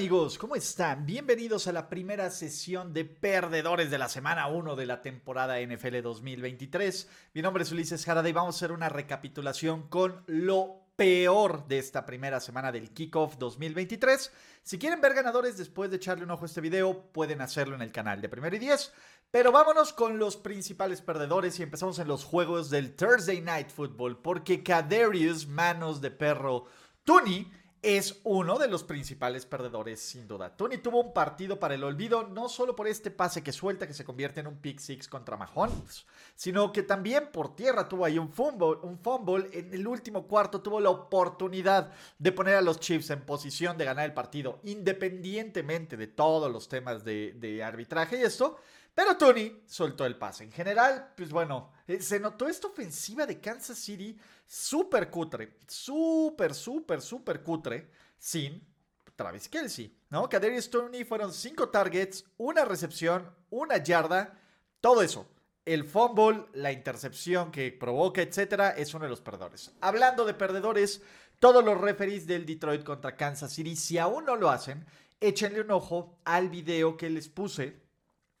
Amigos, ¿cómo están? Bienvenidos a la primera sesión de Perdedores de la semana 1 de la temporada NFL 2023. Mi nombre es Ulises Jarada y vamos a hacer una recapitulación con lo peor de esta primera semana del Kickoff 2023. Si quieren ver ganadores después de echarle un ojo a este video, pueden hacerlo en el canal de Primero y Diez. Pero vámonos con los principales perdedores y empezamos en los juegos del Thursday Night Football, porque Kadarius, manos de perro, Tuni es uno de los principales perdedores, sin duda. Tony tuvo un partido para el olvido, no solo por este pase que suelta, que se convierte en un pick six contra Mahomes, sino que también por tierra tuvo ahí un fumble, un fumble. En el último cuarto tuvo la oportunidad de poner a los Chiefs en posición de ganar el partido, independientemente de todos los temas de, de arbitraje y esto. Pero Tony soltó el pase. En general, pues bueno, eh, se notó esta ofensiva de Kansas City súper cutre, súper, súper, súper cutre, sin Travis Kelsey, ¿no? Kadarius Tony fueron cinco targets, una recepción, una yarda, todo eso. El fumble, la intercepción que provoca, etcétera, es uno de los perdedores. Hablando de perdedores, todos los referees del Detroit contra Kansas City, si aún no lo hacen, échenle un ojo al video que les puse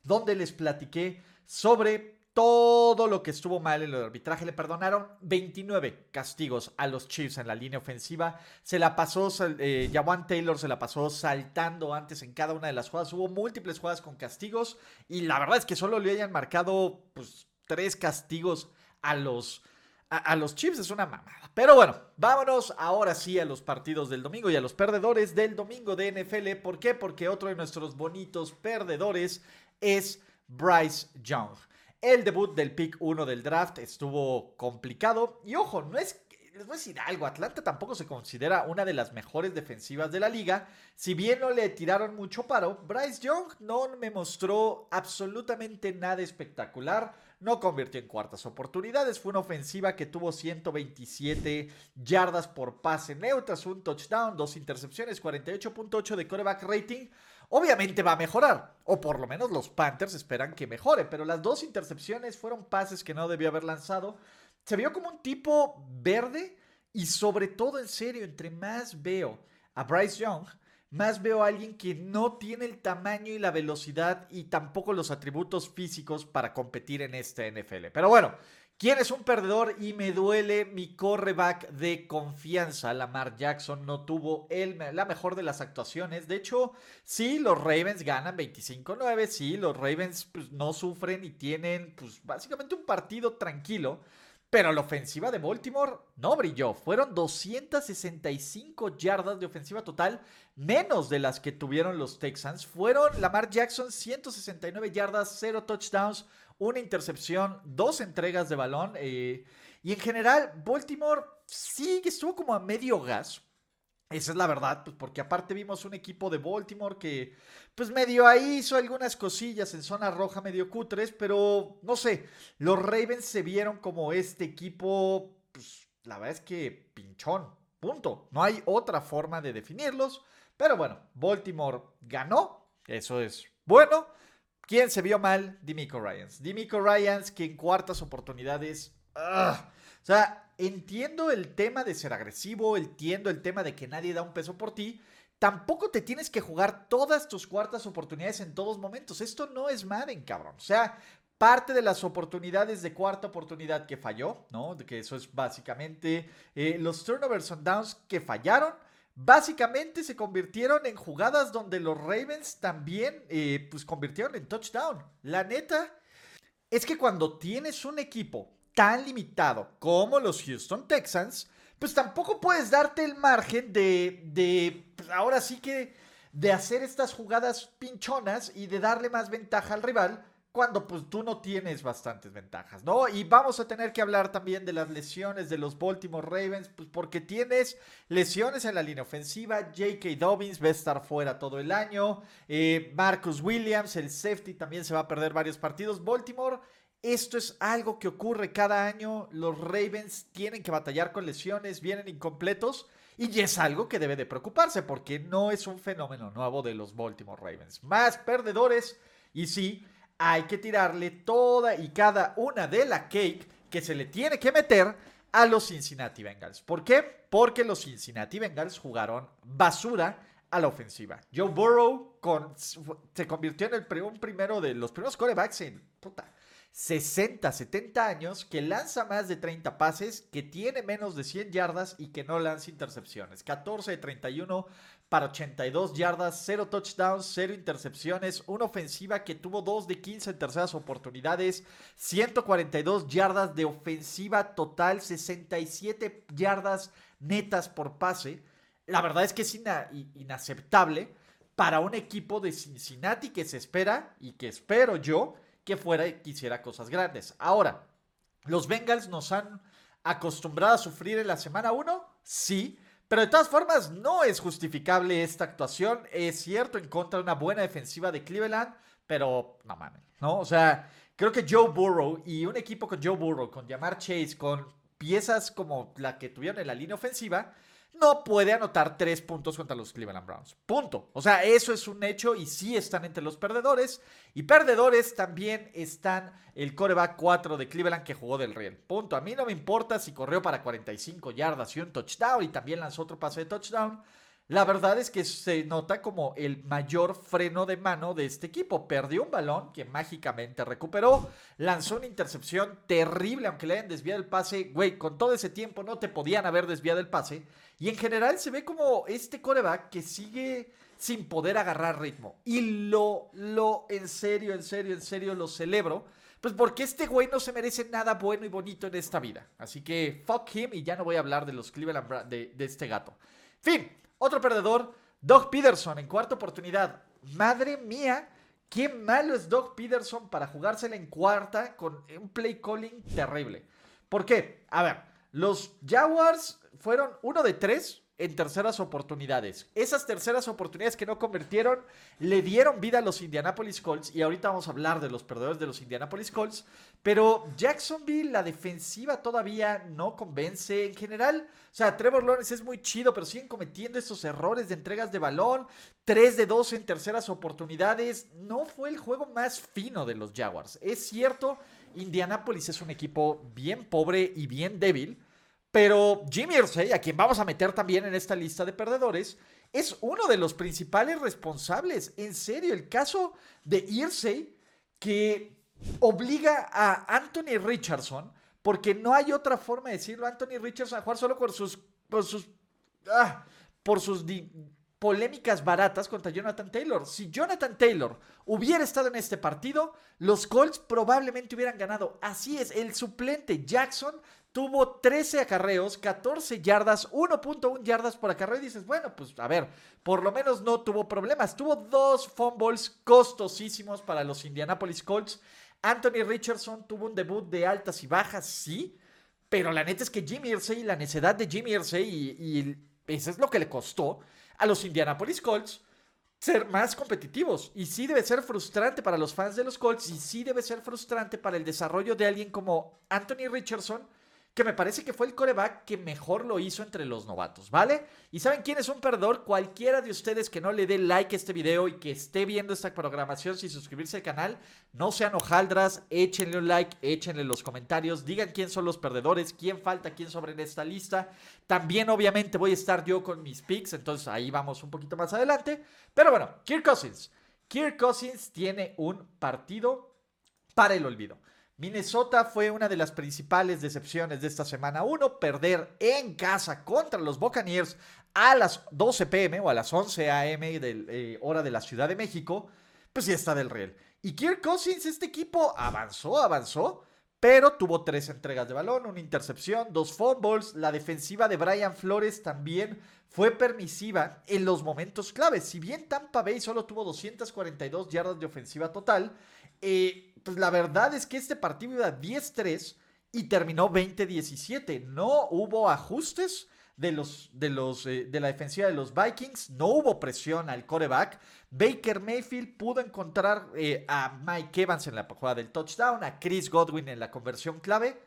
donde les platiqué sobre todo lo que estuvo mal en el arbitraje. Le perdonaron 29 castigos a los Chiefs en la línea ofensiva. Se la pasó, eh, Taylor se la pasó saltando antes en cada una de las jugadas. Hubo múltiples jugadas con castigos y la verdad es que solo le hayan marcado pues, tres castigos a los, a, a los Chiefs. Es una mamada. Pero bueno, vámonos ahora sí a los partidos del domingo y a los perdedores del domingo de NFL. ¿Por qué? Porque otro de nuestros bonitos perdedores es Bryce Young. El debut del pick 1 del draft estuvo complicado. Y ojo, no es les voy a algo, Atlanta tampoco se considera una de las mejores defensivas de la liga. Si bien no le tiraron mucho paro, Bryce Young no me mostró absolutamente nada espectacular. No convirtió en cuartas oportunidades. Fue una ofensiva que tuvo 127 yardas por pase neutras, un touchdown, dos intercepciones, 48.8 de coreback rating. Obviamente va a mejorar, o por lo menos los Panthers esperan que mejore, pero las dos intercepciones fueron pases que no debió haber lanzado. Se vio como un tipo verde y sobre todo en serio, entre más veo a Bryce Young, más veo a alguien que no tiene el tamaño y la velocidad y tampoco los atributos físicos para competir en este NFL. Pero bueno, ¿Quién es un perdedor? Y me duele mi correback de confianza. Lamar Jackson no tuvo la mejor de las actuaciones. De hecho, sí, los Ravens ganan 25-9. Sí, los Ravens pues, no sufren y tienen pues, básicamente un partido tranquilo. Pero la ofensiva de Baltimore no brilló. Fueron 265 yardas de ofensiva total, menos de las que tuvieron los Texans. Fueron Lamar Jackson 169 yardas, 0 touchdowns, una intercepción, dos entregas de balón. Eh, y en general, Baltimore sí estuvo como a medio gas. Esa es la verdad, pues porque aparte vimos un equipo de Baltimore que, pues medio ahí hizo algunas cosillas en zona roja, medio cutres, pero no sé, los Ravens se vieron como este equipo, pues la verdad es que pinchón, punto. No hay otra forma de definirlos, pero bueno, Baltimore ganó, eso es bueno. ¿Quién se vio mal? Dimico Ryans. Dimico Ryans que en cuartas oportunidades... o sea, entiendo el tema de ser agresivo, entiendo el tema de que nadie da un peso por ti. Tampoco te tienes que jugar todas tus cuartas oportunidades en todos momentos. Esto no es Madden, cabrón. O sea, parte de las oportunidades de cuarta oportunidad que falló, ¿no? Que eso es básicamente eh, los turnovers on downs que fallaron básicamente se convirtieron en jugadas donde los Ravens también eh, pues convirtieron en touchdown. La neta es que cuando tienes un equipo tan limitado como los Houston Texans, pues tampoco puedes darte el margen de, de pues, ahora sí que de hacer estas jugadas pinchonas y de darle más ventaja al rival cuando pues tú no tienes bastantes ventajas, ¿no? Y vamos a tener que hablar también de las lesiones de los Baltimore Ravens, pues porque tienes lesiones en la línea ofensiva, J.K. Dobbins va a estar fuera todo el año, eh, Marcus Williams, el safety, también se va a perder varios partidos, Baltimore... Esto es algo que ocurre cada año. Los Ravens tienen que batallar con lesiones, vienen incompletos. Y es algo que debe de preocuparse porque no es un fenómeno nuevo de los Baltimore Ravens. Más perdedores. Y sí, hay que tirarle toda y cada una de la cake que se le tiene que meter a los Cincinnati Bengals. ¿Por qué? Porque los Cincinnati Bengals jugaron basura a la ofensiva. Joe Burrow se convirtió en el un primero de los primeros corebacks en puta, 60, 70 años, que lanza más de 30 pases, que tiene menos de 100 yardas y que no lanza intercepciones. 14 de 31 para 82 yardas, 0 touchdowns, 0 intercepciones, una ofensiva que tuvo 2 de 15 en terceras oportunidades, 142 yardas de ofensiva total, 67 yardas netas por pase. La verdad es que es inaceptable para un equipo de Cincinnati que se espera y que espero yo que fuera y quisiera cosas grandes. Ahora, ¿los Bengals nos han acostumbrado a sufrir en la semana 1? Sí. Pero de todas formas, no es justificable esta actuación. Es cierto, en contra de una buena defensiva de Cleveland, pero no mames, ¿no? O sea, creo que Joe Burrow y un equipo con Joe Burrow, con Jamar Chase, con piezas como la que tuvieron en la línea ofensiva, no puede anotar tres puntos contra los Cleveland Browns. Punto. O sea, eso es un hecho y sí están entre los perdedores. Y perdedores también están el coreback 4 de Cleveland que jugó del Real. Punto. A mí no me importa si corrió para 45 yardas y un touchdown y también lanzó otro pase de touchdown. La verdad es que se nota como el mayor freno de mano de este equipo. Perdió un balón que mágicamente recuperó, lanzó una intercepción terrible, aunque le hayan desviado el pase. Güey, con todo ese tiempo no te podían haber desviado el pase. Y en general se ve como este coreback que sigue sin poder agarrar ritmo. Y lo, lo, en serio, en serio, en serio lo celebro. Pues porque este güey no se merece nada bueno y bonito en esta vida. Así que fuck him y ya no voy a hablar de los Cleveland de, de este gato. Fin, otro perdedor, Doug Peterson en cuarta oportunidad. Madre mía, qué malo es Doug Peterson para jugársela en cuarta con un play calling terrible. ¿Por qué? A ver, los Jaguars fueron uno de tres en terceras oportunidades. Esas terceras oportunidades que no convirtieron le dieron vida a los Indianapolis Colts y ahorita vamos a hablar de los perdedores de los Indianapolis Colts, pero Jacksonville la defensiva todavía no convence en general. O sea, Trevor Lawrence es muy chido, pero siguen cometiendo estos errores de entregas de balón, 3 de 2 en terceras oportunidades. No fue el juego más fino de los Jaguars. Es cierto, Indianapolis es un equipo bien pobre y bien débil pero Jimmy Irsay, a quien vamos a meter también en esta lista de perdedores, es uno de los principales responsables. En serio, el caso de Irsay que obliga a Anthony Richardson, porque no hay otra forma de decirlo, Anthony Richardson a jugar solo por sus, por sus, ah, por sus polémicas baratas contra Jonathan Taylor. Si Jonathan Taylor hubiera estado en este partido, los Colts probablemente hubieran ganado. Así es, el suplente Jackson tuvo 13 acarreos, 14 yardas, 1.1 yardas por acarreo. Y dices, bueno, pues a ver, por lo menos no tuvo problemas. Tuvo dos fumbles costosísimos para los Indianapolis Colts. Anthony Richardson tuvo un debut de altas y bajas, sí. Pero la neta es que Jimmy Irsay, la necedad de Jimmy Irsay, y, y eso es lo que le costó a los Indianapolis Colts ser más competitivos. Y sí debe ser frustrante para los fans de los Colts y sí debe ser frustrante para el desarrollo de alguien como Anthony Richardson que me parece que fue el coreback que mejor lo hizo entre los novatos, ¿vale? ¿Y saben quién es un perdedor? Cualquiera de ustedes que no le dé like a este video y que esté viendo esta programación sin suscribirse al canal, no sean hojaldras, échenle un like, échenle los comentarios, digan quién son los perdedores, quién falta, quién sobre en esta lista. También obviamente voy a estar yo con mis picks, entonces ahí vamos un poquito más adelante. Pero bueno, Kirk Cousins. Kirk Cousins tiene un partido para el olvido. Minnesota fue una de las principales decepciones de esta semana 1, perder en casa contra los Buccaneers a las 12 pm o a las 11 am de hora de la Ciudad de México, pues ya está del real. Y Kirk Cousins, este equipo avanzó, avanzó, pero tuvo tres entregas de balón, una intercepción, dos fumbles. La defensiva de Brian Flores también fue permisiva en los momentos claves. Si bien Tampa Bay solo tuvo 242 yardas de ofensiva total, eh, pues la verdad es que este partido iba 10-3 y terminó 20-17. No hubo ajustes de, los, de, los, eh, de la defensiva de los Vikings, no hubo presión al coreback. Baker Mayfield pudo encontrar eh, a Mike Evans en la jugada del touchdown, a Chris Godwin en la conversión clave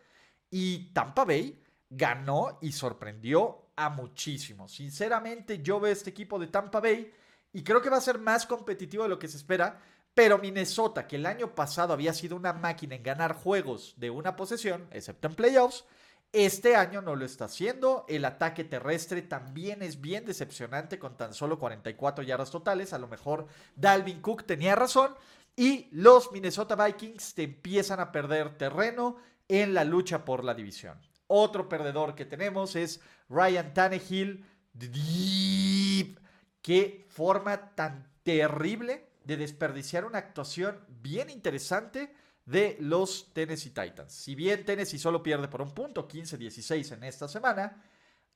y Tampa Bay ganó y sorprendió a muchísimos. Sinceramente, yo veo este equipo de Tampa Bay y creo que va a ser más competitivo de lo que se espera. Pero Minnesota, que el año pasado había sido una máquina en ganar juegos de una posesión, excepto en playoffs, este año no lo está haciendo. El ataque terrestre también es bien decepcionante con tan solo 44 yardas totales. A lo mejor Dalvin Cook tenía razón. Y los Minnesota Vikings te empiezan a perder terreno en la lucha por la división. Otro perdedor que tenemos es Ryan Tannehill. Qué forma tan terrible de desperdiciar una actuación bien interesante de los Tennessee Titans. Si bien Tennessee solo pierde por un punto, 15-16 en esta semana,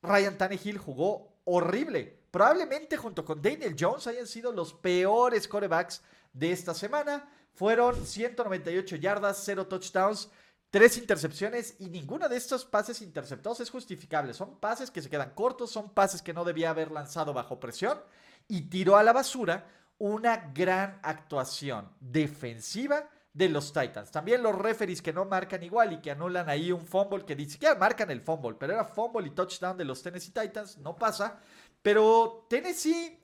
Ryan Tannehill jugó horrible. Probablemente junto con Daniel Jones hayan sido los peores corebacks de esta semana. Fueron 198 yardas, 0 touchdowns, 3 intercepciones y ninguno de estos pases interceptados es justificable. Son pases que se quedan cortos, son pases que no debía haber lanzado bajo presión y tiró a la basura una gran actuación defensiva de los Titans. También los referees que no marcan igual y que anulan ahí un fumble que ni siquiera marcan el fumble, pero era fumble y touchdown de los Tennessee Titans, no pasa. Pero Tennessee,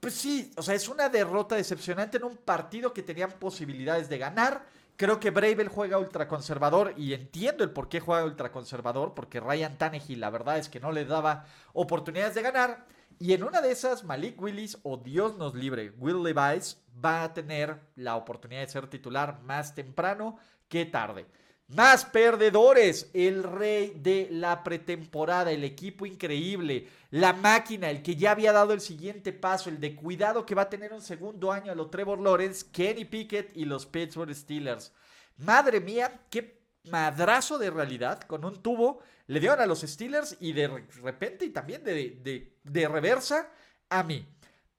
pues sí, o sea, es una derrota decepcionante en un partido que tenían posibilidades de ganar. Creo que Bravel juega ultraconservador y entiendo el por qué juega ultraconservador, porque Ryan Tannehill la verdad es que no le daba oportunidades de ganar. Y en una de esas, Malik Willis o Dios nos libre, Will Levi's va a tener la oportunidad de ser titular más temprano que tarde. Más perdedores, el rey de la pretemporada, el equipo increíble, la máquina, el que ya había dado el siguiente paso, el de cuidado que va a tener un segundo año a los Trevor Lawrence, Kenny Pickett y los Pittsburgh Steelers. Madre mía, qué madrazo de realidad con un tubo le dieron a los Steelers y de repente y también de, reversa a mí.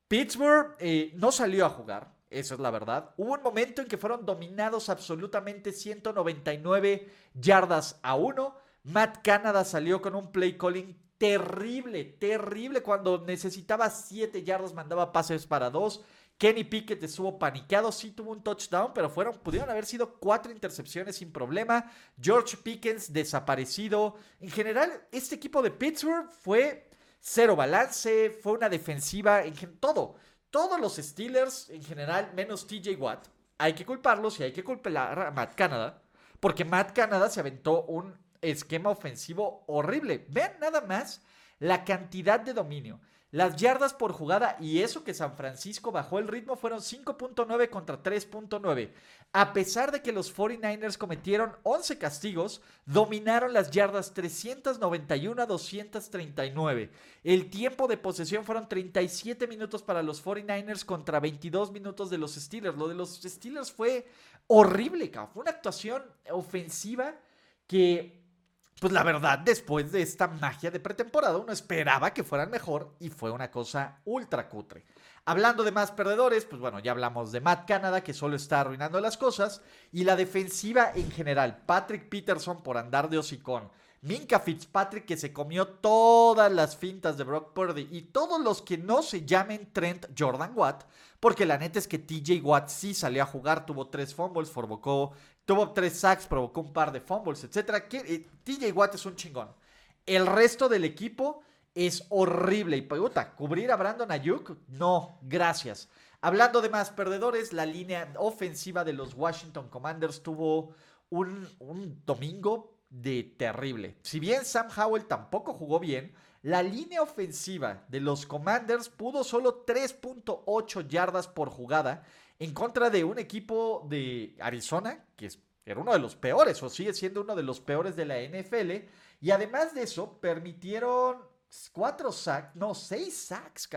Pittsburgh eh, no salió a jugar, eso es la verdad. Hubo un momento en que fueron dominados absolutamente 199 yardas a uno. Matt Canada salió con un play calling terrible, terrible. Cuando necesitaba 7 yardas mandaba pases para 2. Kenny Pickett estuvo paniqueado, sí tuvo un touchdown, pero fueron, pudieron haber sido cuatro intercepciones sin problema. George Pickens desaparecido. En general, este equipo de Pittsburgh fue cero balance, fue una defensiva, en todo. Todos los Steelers, en general, menos TJ Watt, hay que culparlos y hay que culpar a Matt Canada, porque Matt Canada se aventó un esquema ofensivo horrible. Vean nada más la cantidad de dominio. Las yardas por jugada y eso que San Francisco bajó el ritmo fueron 5.9 contra 3.9. A pesar de que los 49ers cometieron 11 castigos, dominaron las yardas 391 a 239. El tiempo de posesión fueron 37 minutos para los 49ers contra 22 minutos de los Steelers. Lo de los Steelers fue horrible, fue una actuación ofensiva que pues la verdad, después de esta magia de pretemporada, uno esperaba que fueran mejor y fue una cosa ultra cutre. Hablando de más perdedores, pues bueno, ya hablamos de Matt Canada, que solo está arruinando las cosas, y la defensiva en general, Patrick Peterson por andar de hocicón, Minka Fitzpatrick que se comió todas las fintas de Brock Purdy y todos los que no se llamen Trent Jordan Watt, porque la neta es que TJ Watt sí salió a jugar, tuvo tres fumbles, provocó Tuvo tres sacks, provocó un par de fumbles, etc. Eh, TJ Watt es un chingón. El resto del equipo es horrible. Y puta, cubrir a Brandon Ayuk, no, gracias. Hablando de más perdedores, la línea ofensiva de los Washington Commanders tuvo un, un domingo de terrible. Si bien Sam Howell tampoco jugó bien, la línea ofensiva de los Commanders pudo solo 3.8 yardas por jugada en contra de un equipo de Arizona, que era uno de los peores, o sigue siendo uno de los peores de la NFL. Y además de eso, permitieron cuatro sacks, no, seis sacks,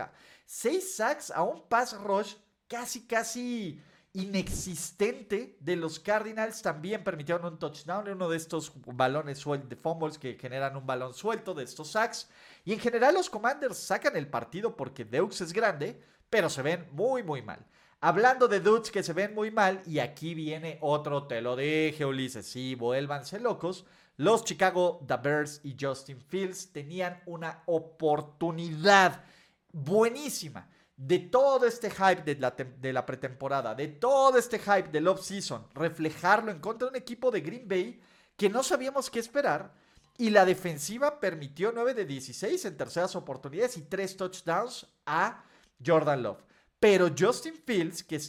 seis sacks a un pass rush casi, casi inexistente de los Cardinals. También permitieron un touchdown, uno de estos balones de fumbles que generan un balón suelto de estos sacks. Y en general los Commanders sacan el partido porque Deux es grande, pero se ven muy, muy mal. Hablando de dudes que se ven muy mal, y aquí viene otro, te lo dije, Ulises, sí, vuélvanse locos. Los Chicago The Bears y Justin Fields tenían una oportunidad buenísima de todo este hype de la, de la pretemporada, de todo este hype del off-season, reflejarlo en contra de un equipo de Green Bay que no sabíamos qué esperar. Y la defensiva permitió 9 de 16 en terceras oportunidades y 3 touchdowns a Jordan Love. Pero Justin Fields, que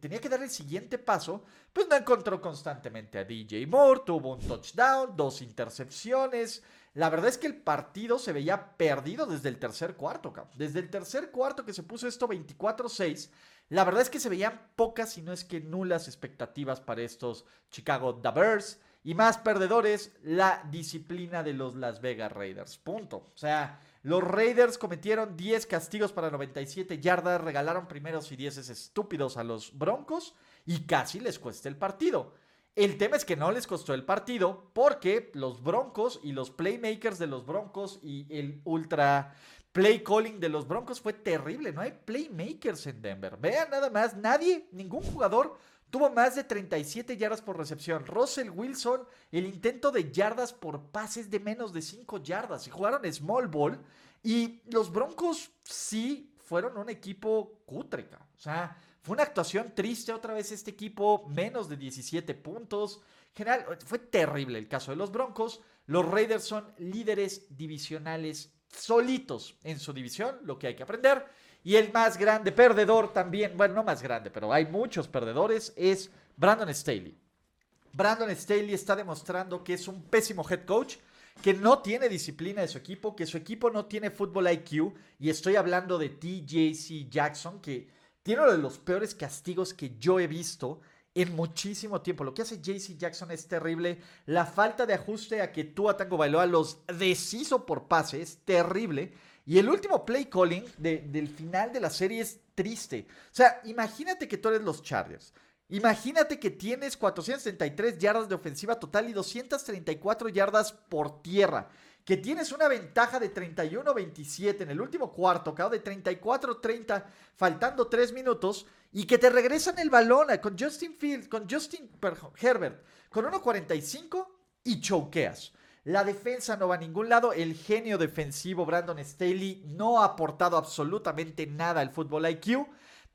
tenía que dar el siguiente paso, pues no encontró constantemente a DJ Moore, tuvo un touchdown, dos intercepciones. La verdad es que el partido se veía perdido desde el tercer cuarto, Desde el tercer cuarto que se puso esto 24-6, la verdad es que se veían pocas, si no es que nulas expectativas para estos Chicago Bears. Y más perdedores, la disciplina de los Las Vegas Raiders. Punto. O sea, los Raiders cometieron 10 castigos para 97 yardas, regalaron primeros y 10 estúpidos a los Broncos y casi les cuesta el partido. El tema es que no les costó el partido porque los Broncos y los playmakers de los Broncos y el ultra play calling de los Broncos fue terrible. No hay playmakers en Denver. Vean nada más, nadie, ningún jugador tuvo más de 37 yardas por recepción. Russell Wilson, el intento de yardas por pases de menos de 5 yardas. Y jugaron small ball. Y los Broncos sí fueron un equipo cútreca. O sea, fue una actuación triste otra vez este equipo. Menos de 17 puntos. general, fue terrible el caso de los Broncos. Los Raiders son líderes divisionales solitos en su división, lo que hay que aprender. Y el más grande perdedor también, bueno, no más grande, pero hay muchos perdedores, es Brandon Staley. Brandon Staley está demostrando que es un pésimo head coach, que no tiene disciplina de su equipo, que su equipo no tiene fútbol IQ. Y estoy hablando de TJC Jackson, que tiene uno de los peores castigos que yo he visto en muchísimo tiempo. Lo que hace JC Jackson es terrible. La falta de ajuste a que tú a Tango Bailoa los deshizo por pase es terrible. Y el último play calling del final de la serie es triste. O sea, imagínate que tú eres los Chargers. Imagínate que tienes 433 yardas de ofensiva total y 234 yardas por tierra. Que tienes una ventaja de 31-27 en el último cuarto, cada de 34-30, faltando 3 minutos. Y que te regresan el balón con Justin Fields, con Justin Herbert, con 1.45 y choqueas. La defensa no va a ningún lado. El genio defensivo Brandon Staley no ha aportado absolutamente nada al fútbol IQ.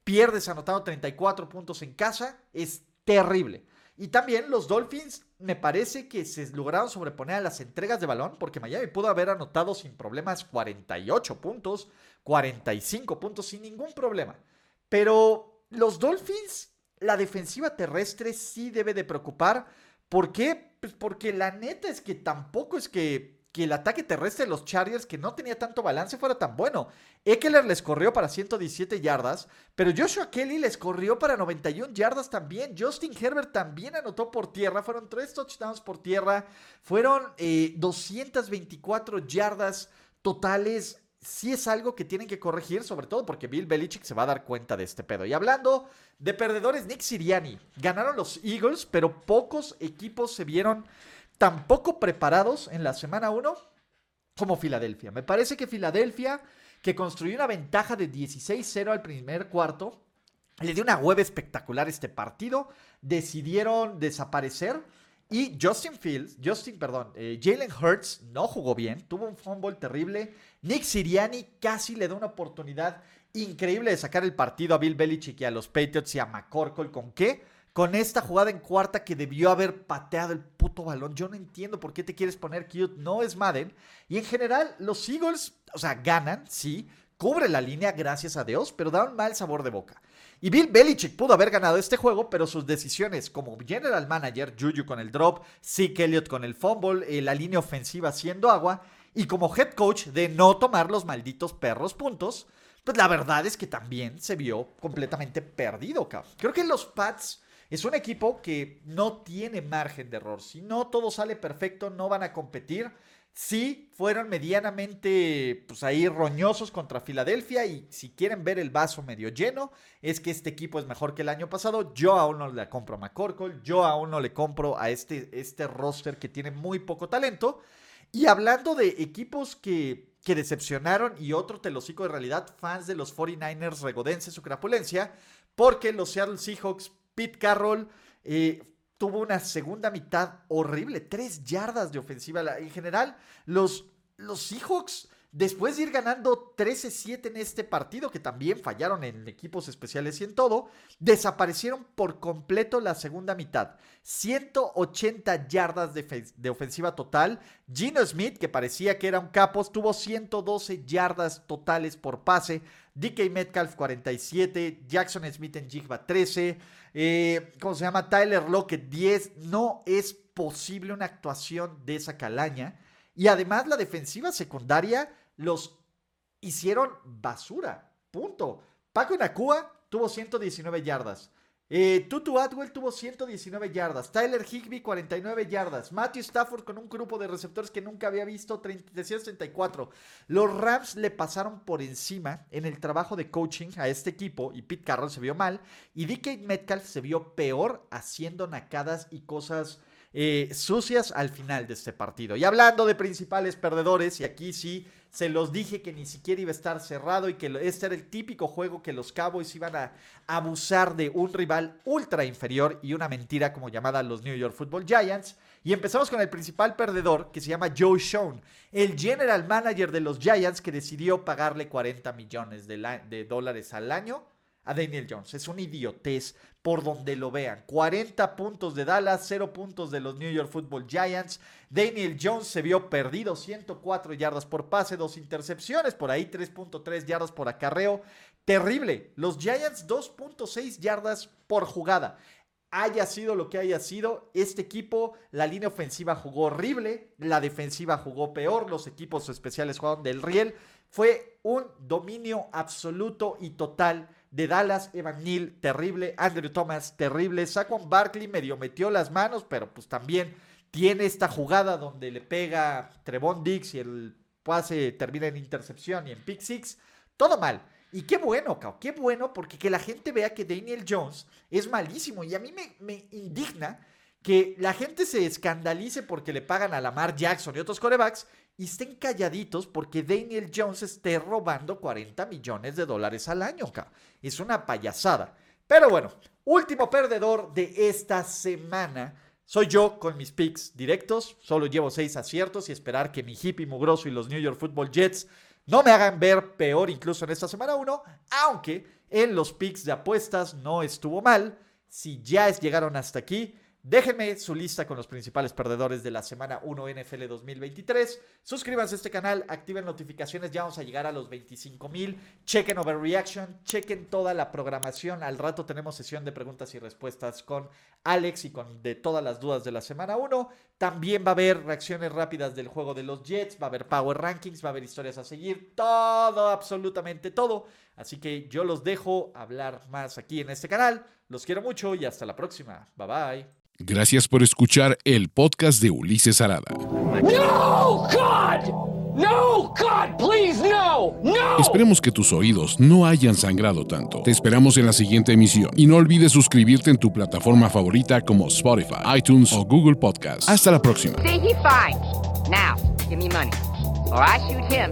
Pierdes anotando 34 puntos en casa. Es terrible. Y también los Dolphins me parece que se lograron sobreponer a las entregas de balón porque Miami pudo haber anotado sin problemas 48 puntos, 45 puntos sin ningún problema. Pero los Dolphins, la defensiva terrestre sí debe de preocupar. ¿Por qué? Pues porque la neta es que tampoco es que, que el ataque terrestre de los Chargers, que no tenía tanto balance, fuera tan bueno. Eckler les corrió para 117 yardas, pero Joshua Kelly les corrió para 91 yardas también. Justin Herbert también anotó por tierra. Fueron tres touchdowns por tierra. Fueron 224 eh, yardas totales sí es algo que tienen que corregir, sobre todo porque Bill Belichick se va a dar cuenta de este pedo. Y hablando de perdedores, Nick Siriani. Ganaron los Eagles, pero pocos equipos se vieron tan poco preparados en la semana 1 como Filadelfia. Me parece que Filadelfia, que construyó una ventaja de 16-0 al primer cuarto, le dio una web espectacular este partido. Decidieron desaparecer. Y Justin Fields, Justin, perdón, eh, Jalen Hurts no jugó bien, tuvo un fumble terrible. Nick Siriani casi le da una oportunidad increíble de sacar el partido a Bill Belichick y a los Patriots y a McCorkle. ¿Con qué? Con esta jugada en cuarta que debió haber pateado el puto balón. Yo no entiendo por qué te quieres poner cute. No es Madden. Y en general, los Eagles, o sea, ganan, sí. Cubre la línea, gracias a Dios, pero da un mal sabor de boca. Y Bill Belichick pudo haber ganado este juego, pero sus decisiones como general manager, Juju con el drop, Zeke Elliott con el fumble, eh, la línea ofensiva haciendo agua, y como head coach de no tomar los malditos perros puntos, pues la verdad es que también se vio completamente perdido, cabrón. Creo que los Pats es un equipo que no tiene margen de error. Si no todo sale perfecto, no van a competir sí fueron medianamente, pues ahí roñosos contra Filadelfia y si quieren ver el vaso medio lleno, es que este equipo es mejor que el año pasado. Yo aún no le compro a McCorkle, yo aún no le compro a este, este roster que tiene muy poco talento. Y hablando de equipos que, que decepcionaron y otro telocico de realidad, fans de los 49ers regodenses su crapulencia, porque los Seattle Seahawks, Pete Carroll, eh, tuvo una segunda mitad horrible, tres yardas de ofensiva. En general, los, los Seahawks Después de ir ganando 13-7 en este partido, que también fallaron en equipos especiales y en todo, desaparecieron por completo la segunda mitad. 180 yardas de, ofensiva total. Gino Smith, que parecía que era un capos, tuvo 112 yardas totales por pase. DK Metcalf 47, Jackson Smith en Jigba 13, eh, ¿cómo se llama? Tyler Lockett 10. No es posible una actuación de esa calaña. Y además la defensiva secundaria los hicieron basura. Punto. Paco Nakua tuvo 119 yardas. Eh, Tutu Atwell tuvo 119 yardas. Tyler Higby 49 yardas. Matthew Stafford con un grupo de receptores que nunca había visto 334. Los Rams le pasaron por encima en el trabajo de coaching a este equipo y Pete Carroll se vio mal. Y DK Metcalf se vio peor haciendo nacadas y cosas eh, sucias al final de este partido. Y hablando de principales perdedores, y aquí sí se los dije que ni siquiera iba a estar cerrado y que este era el típico juego que los Cowboys iban a abusar de un rival ultra inferior y una mentira como llamada los New York Football Giants. Y empezamos con el principal perdedor que se llama Joe Schoen, el general manager de los Giants que decidió pagarle 40 millones de dólares al año a Daniel Jones. Es un idiotez por donde lo vean. 40 puntos de Dallas, 0 puntos de los New York Football Giants. Daniel Jones se vio perdido, 104 yardas por pase, dos intercepciones, por ahí 3.3 yardas por acarreo. Terrible. Los Giants 2.6 yardas por jugada. Haya sido lo que haya sido, este equipo, la línea ofensiva jugó horrible, la defensiva jugó peor, los equipos especiales jugaron del riel. Fue un dominio absoluto y total de Dallas, Evan Neal, terrible, Andrew Thomas, terrible, Saquon Barkley medio metió las manos, pero pues también tiene esta jugada donde le pega Trevon Dix y el pase termina en intercepción y en pick six, todo mal. Y qué bueno, cao, qué bueno, porque que la gente vea que Daniel Jones es malísimo. Y a mí me, me indigna que la gente se escandalice porque le pagan a Lamar Jackson y otros corebacks y estén calladitos porque Daniel Jones esté robando 40 millones de dólares al año. Es una payasada. Pero bueno, último perdedor de esta semana. Soy yo con mis picks directos. Solo llevo seis aciertos y esperar que mi hippie mugroso y los New York Football Jets no me hagan ver peor incluso en esta semana 1. Aunque en los picks de apuestas no estuvo mal. Si ya llegaron hasta aquí, Déjenme su lista con los principales perdedores de la semana 1 NFL 2023. Suscríbanse a este canal, activen notificaciones, ya vamos a llegar a los 25 mil. Chequen Overreaction, chequen toda la programación. Al rato tenemos sesión de preguntas y respuestas con Alex y con de todas las dudas de la semana 1. También va a haber reacciones rápidas del juego de los Jets, va a haber Power Rankings, va a haber historias a seguir, todo, absolutamente todo. Así que yo los dejo hablar más aquí en este canal. Los quiero mucho y hasta la próxima. Bye bye. Gracias por escuchar el podcast de Ulises Arada. No, God! No, God, please, no, no. Esperemos que tus oídos no hayan sangrado tanto. Te esperamos en la siguiente emisión y no olvides suscribirte en tu plataforma favorita como Spotify, iTunes o Google Podcast. Hasta la próxima. Now, give me money, or I shoot him,